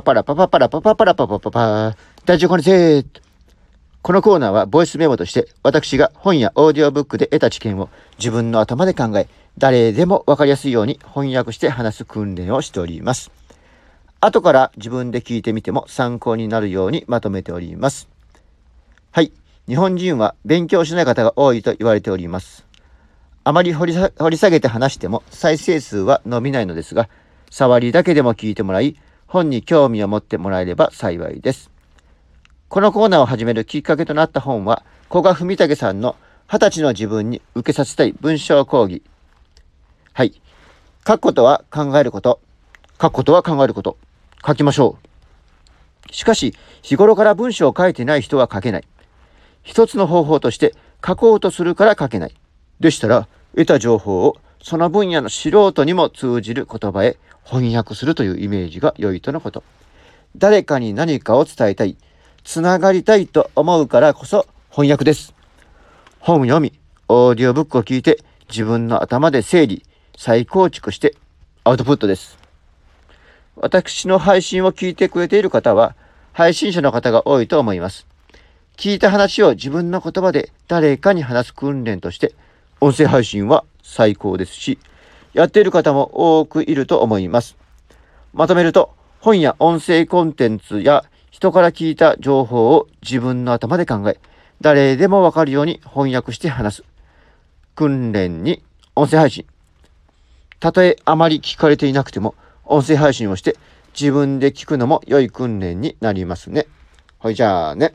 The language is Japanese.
パパラパパパラパパパラパパパパ大丈夫これぜこのコーナーはボイスメモとして私が本やオーディオブックで得た知見を自分の頭で考え誰でも分かりやすいように翻訳して話す訓練をしております。後から自分で聞いてみても参考になるようにまとめております。はい。日本人は勉強しない方が多いと言われております。あまり掘り下げて話しても再生数は伸びないのですが、触りだけでも聞いてもらい、本に興味を持ってもらえれば幸いです。このコーナーを始めるきっかけとなった本は、古賀文武さんの二十歳の自分に受けさせたい文章講義。はい。書くことは考えること。書くことは考えること。書きましょう。しかし、日頃から文章を書いてない人は書けない。一つの方法として書こうとするから書けない。でしたら、得た情報をその分野の素人にも通じる言葉へ翻訳するというイメージが良いとのこと。誰かに何かを伝えたい、つながりたいと思うからこそ翻訳です。本を読み、オーディオブックを聞いて自分の頭で整理、再構築してアウトプットです。私の配信を聞いてくれている方は、配信者の方が多いと思います。聞いた話を自分の言葉で誰かに話す訓練として、音声配信は最高ですし、やっている方も多くいると思います。まとめると、本や音声コンテンツや人から聞いた情報を自分の頭で考え、誰でもわかるように翻訳して話す。訓練に音声配信。たとえあまり聞かれていなくても、音声配信をして自分で聞くのも良い訓練になりますね。ほいじゃあね。